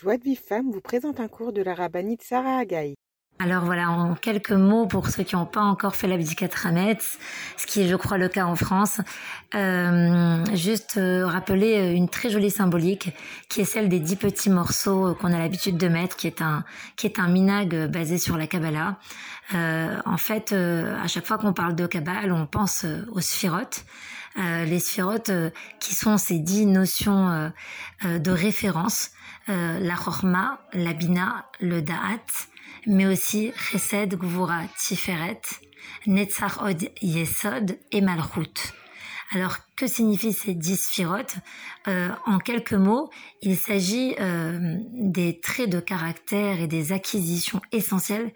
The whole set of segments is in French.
Joie de Vive Femme vous présente un cours de la rabbinite Sarah Agaï. Alors voilà, en quelques mots pour ceux qui n'ont pas encore fait l'abdicat Rametz, ce qui est je crois le cas en France, euh, juste euh, rappeler euh, une très jolie symbolique qui est celle des dix petits morceaux qu'on a l'habitude de mettre, qui est un qui est un minag basé sur la Kabbalah. en fait, à chaque fois qu'on parle de Kabbalah, on pense aux sphirotes. Les sphirotes qui sont ces dix notions de référence, la chorma, la bina, le da'at, mais aussi Chesed, Gvura, Tiferet, Netzach Od Yesod et Malchut. Que signifient ces dix sphirotes euh, En quelques mots, il s'agit euh, des traits de caractère et des acquisitions essentielles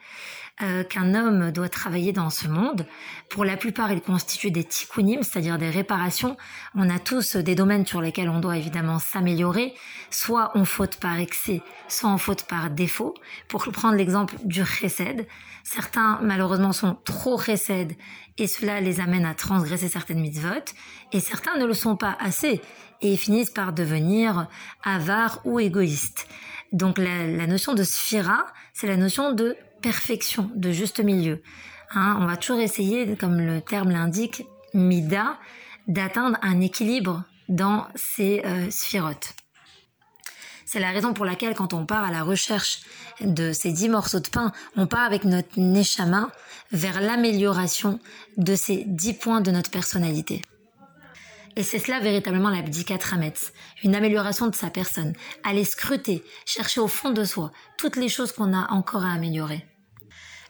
euh, qu'un homme doit travailler dans ce monde. Pour la plupart, ils constituent des tikkunim, c'est-à-dire des réparations. On a tous des domaines sur lesquels on doit évidemment s'améliorer. Soit on faute par excès, soit on faute par défaut. Pour prendre l'exemple du chesed, certains malheureusement sont trop chesed et cela les amène à transgresser certaines mitzvot et ne le sont pas assez et finissent par devenir avares ou égoïstes. Donc la, la notion de sphira, c'est la notion de perfection, de juste milieu. Hein, on va toujours essayer, comme le terme l'indique, mida, d'atteindre un équilibre dans ces euh, sphirotes. C'est la raison pour laquelle quand on part à la recherche de ces dix morceaux de pain, on part avec notre neshama vers l'amélioration de ces dix points de notre personnalité. Et c'est cela véritablement l'abdikat rametz, une amélioration de sa personne, aller scruter, chercher au fond de soi toutes les choses qu'on a encore à améliorer.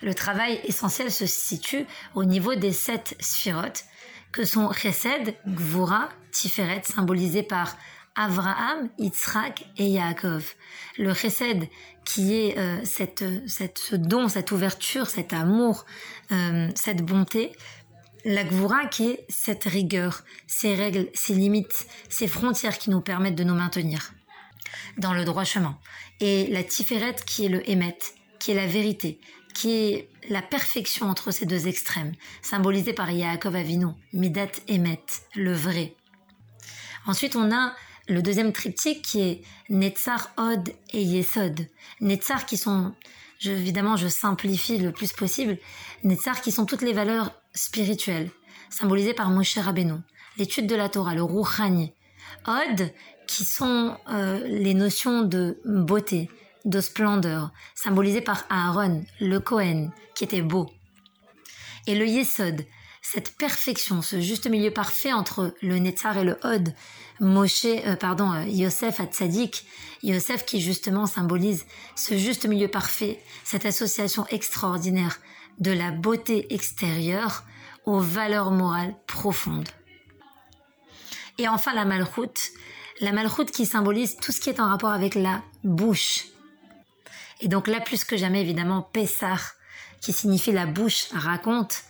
Le travail essentiel se situe au niveau des sept sphirotes, que sont Chesed, Gvura, Tiferet, symbolisés par Avraham, Yitzhak et Yaakov. Le Chesed, qui est euh, cette, ce don, cette ouverture, cet amour, euh, cette bonté. La Gvura, qui est cette rigueur, ces règles, ces limites, ces frontières qui nous permettent de nous maintenir dans le droit chemin. Et la Tiferet, qui est le Hémet, qui est la vérité, qui est la perfection entre ces deux extrêmes, symbolisée par Yaakov Avinu, Midat Emet, le vrai. Ensuite, on a le deuxième triptyque qui est Netzar, Od et Yesod. Netzar qui sont, évidemment, je simplifie le plus possible, Netzar qui sont toutes les valeurs spirituelles, symbolisées par Moshe Rabbeinu, l'étude de la Torah, le Rouhani. Od qui sont euh, les notions de beauté, de splendeur, symbolisé par Aaron, le Cohen, qui était beau. Et le Yesod, cette perfection, ce juste milieu parfait entre le Netzar et le Hod, Moshe, euh, pardon, euh, Yosef Hatzadik, Yosef qui justement symbolise ce juste milieu parfait, cette association extraordinaire de la beauté extérieure aux valeurs morales profondes. Et enfin la malchoute, la malchoute qui symbolise tout ce qui est en rapport avec la bouche, et donc là, plus que jamais, évidemment, Pessah, qui signifie la bouche, raconte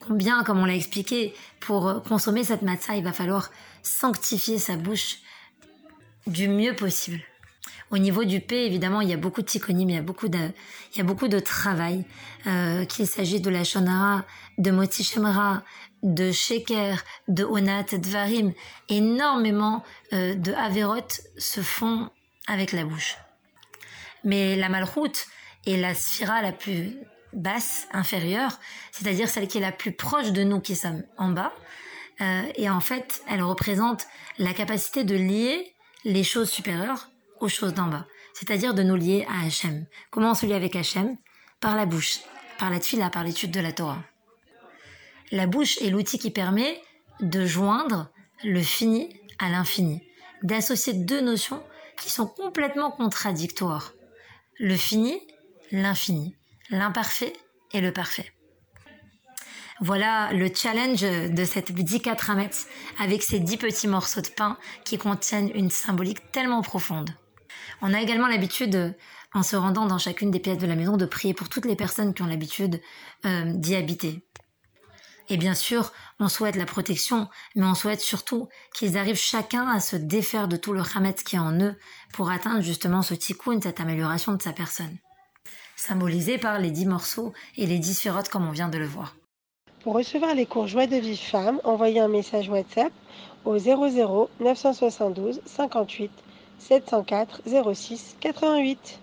combien, comme on l'a expliqué, pour consommer cette matzah, il va falloir sanctifier sa bouche du mieux possible. Au niveau du P, évidemment, il y a beaucoup de tikkonim, il y a beaucoup de, il y a beaucoup de travail, euh, qu'il s'agit de la shonara, de motichemra, de sheker, de onat, de varim. Énormément euh, de averot se font avec la bouche. Mais la malroute est la sphira la plus basse, inférieure, c'est-à-dire celle qui est la plus proche de nous qui sommes en bas. Euh, et en fait, elle représente la capacité de lier les choses supérieures aux choses d'en bas. C'est-à-dire de nous lier à Hachem. Comment on se lie avec Hachem? Par la bouche, par la tfila, par l'étude de la Torah. La bouche est l'outil qui permet de joindre le fini à l'infini, d'associer deux notions qui sont complètement contradictoires le fini, l'infini, l'imparfait et le parfait. Voilà le challenge de cette Bdikat Rametz avec ces dix petits morceaux de pain qui contiennent une symbolique tellement profonde. On a également l'habitude, en se rendant dans chacune des pièces de la maison, de prier pour toutes les personnes qui ont l'habitude euh, d'y habiter. Et bien sûr, on souhaite la protection, mais on souhaite surtout qu'ils arrivent chacun à se défaire de tout le Hametz qui est en eux pour atteindre justement ce tikkun, cette amélioration de sa personne. Symbolisé par les dix morceaux et les dix sphirotes comme on vient de le voir. Pour recevoir les cours Joie de vie femme, envoyez un message WhatsApp au 00 972 58 704 06 88.